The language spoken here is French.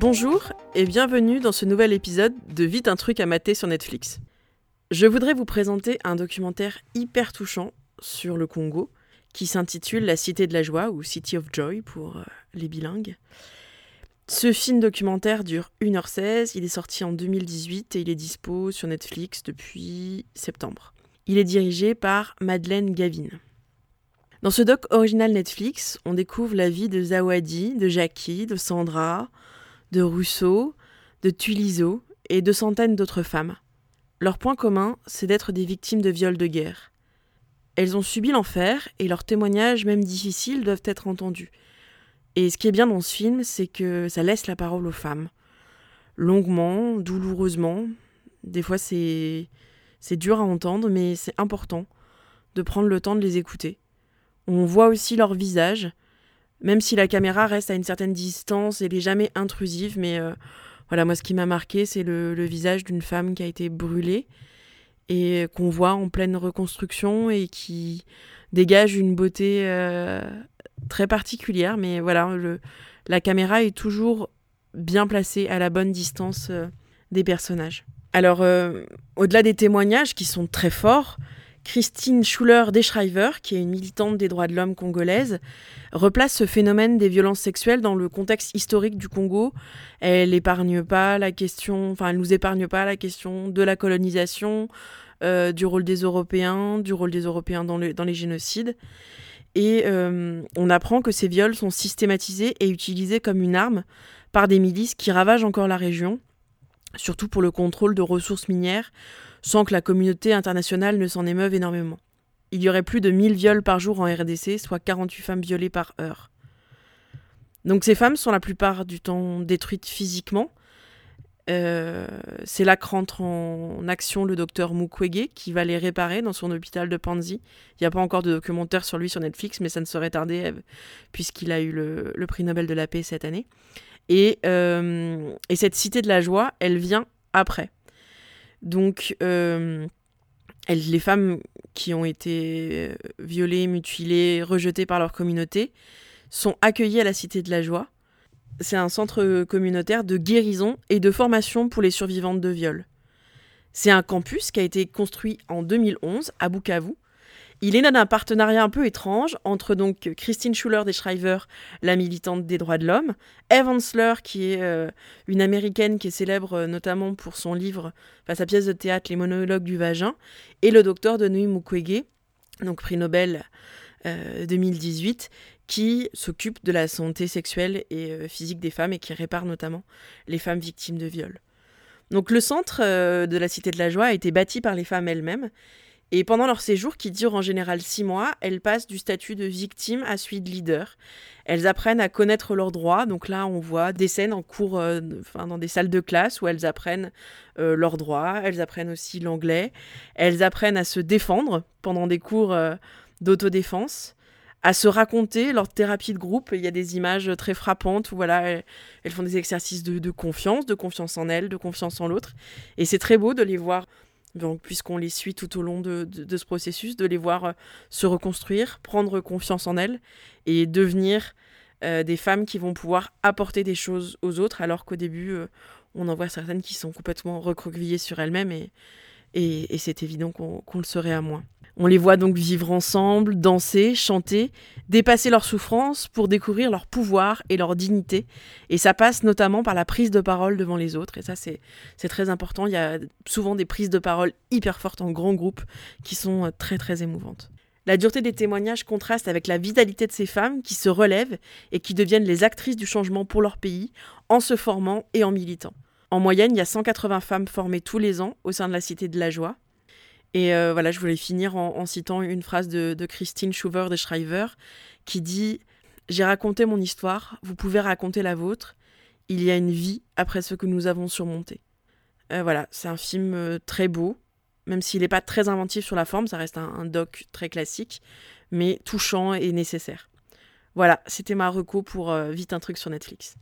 Bonjour et bienvenue dans ce nouvel épisode de Vite un truc à mater sur Netflix. Je voudrais vous présenter un documentaire hyper touchant sur le Congo qui s'intitule La Cité de la Joie ou City of Joy pour euh, les bilingues. Ce film documentaire dure 1h16, il est sorti en 2018 et il est dispo sur Netflix depuis septembre. Il est dirigé par Madeleine Gavin. Dans ce doc original Netflix, on découvre la vie de Zawadi, de Jackie, de Sandra, de Rousseau, de Tulizo et de centaines d'autres femmes. Leur point commun, c'est d'être des victimes de viols de guerre. Elles ont subi l'enfer et leurs témoignages, même difficiles, doivent être entendus. Et ce qui est bien dans ce film, c'est que ça laisse la parole aux femmes. Longuement, douloureusement. Des fois, c'est, c'est dur à entendre, mais c'est important de prendre le temps de les écouter. On voit aussi leur visage, même si la caméra reste à une certaine distance, elle n'est jamais intrusive, mais euh, voilà, moi ce qui m'a marqué, c'est le, visage d'une femme qui a été brûlée et qu'on voit en pleine reconstruction et qui dégage une beauté euh, très particulière. Mais voilà, le, la caméra est toujours bien placée à la bonne distance euh, des personnages. Alors, au-delà des témoignages qui sont très forts, Christine Schuller-Deschreiber, qui est une militante des droits de l'homme congolaise, replace ce phénomène des violences sexuelles dans le contexte historique du Congo. Elle épargne pas la question, enfin, elle nous épargne pas la question de la colonisation, euh, du rôle des Européens, du rôle des Européens dans, dans les génocides. Et euh, on apprend que ces viols sont systématisés et utilisés comme une arme par des milices qui ravagent encore la région, surtout pour le contrôle de ressources minières, sans que la communauté internationale ne s'en émeuve énormément. Il y aurait plus de 1000 viols par jour en RDC, soit 48 femmes violées par heure. Donc ces femmes sont la plupart du temps détruites physiquement. Euh, c'est là que rentre en action le docteur Mukwege qui va les réparer dans son hôpital de Panzi. Il n'y a pas encore de documentaire sur lui sur Netflix, mais ça ne serait tardé euh, puisqu'il a eu le, prix Nobel de la paix cette année. Et, euh, et cette cité de la joie, elle vient après. Donc, euh, les femmes qui ont été euh, violées, mutilées, rejetées par leur communauté sont accueillies à la Cité de la Joie. C'est un centre communautaire de guérison et de formation pour les survivantes de viol. C'est un campus qui a été construit en 2011 à Bukavu il est né d'un partenariat un peu étrange entre donc Christine Schuller des Shriver, la militante des droits de l'homme, Eve Ensler, qui est euh, une américaine qui est célèbre euh, notamment pour son livre, enfin, sa pièce de théâtre Les monologues du vagin, et le docteur Denis Mukwege, donc prix Nobel 2018, euh, qui s'occupe de la santé sexuelle et physique des femmes et qui répare notamment les femmes victimes de viol. Donc le centre de la Cité de la Joie a été bâti par les femmes elles-mêmes et pendant leur séjour, qui dure en général six mois, elles passent du statut de victime à celui de leader. Elles apprennent à connaître leurs droits. Donc là, on voit des scènes en cours, euh, enfin, dans des salles de classe où elles apprennent euh, leurs droits. Elles apprennent aussi l'anglais. Elles apprennent à se défendre pendant des cours euh, d'autodéfense à se raconter leur thérapie de groupe. Il y a des images très frappantes où voilà, elles, font des exercices de, de, confiance, de confiance en elles, de confiance en l'autre. Et c'est très beau de les voir puisqu'on les suit tout au long de, ce processus, de les voir euh, se reconstruire, prendre confiance en elles et devenir euh, des femmes qui vont pouvoir apporter des choses aux autres, alors qu'au début, euh, on en voit certaines qui sont complètement recroquevillées sur elles-mêmes et, et, c'est évident qu'on le serait à moins. On les voit donc vivre ensemble, danser, chanter, dépasser leurs souffrances pour découvrir leur pouvoir et leur dignité. Et ça passe notamment par la prise de parole devant les autres. Et ça, c'est très important. Il y a souvent des prises de parole hyper fortes en grand groupe qui sont euh, très très émouvantes. La dureté des témoignages contraste avec la vitalité de ces femmes qui se relèvent et qui deviennent les actrices du changement pour leur pays en se formant et en militant. En moyenne, il y a 180 femmes formées tous les ans au sein de la Cité de la Joie. Et euh, voilà, je voulais finir en, citant une phrase de, Christine Schuver de Schreiber qui dit J'ai raconté mon histoire, vous pouvez raconter la vôtre. Il y a une vie après ce que nous avons surmonté. Euh, voilà, c'est un film euh, très beau, même s'il n'est pas très inventif sur la forme, ça reste un, doc très classique, mais touchant et nécessaire. Voilà, c'était ma reco pour Vite un truc sur Netflix.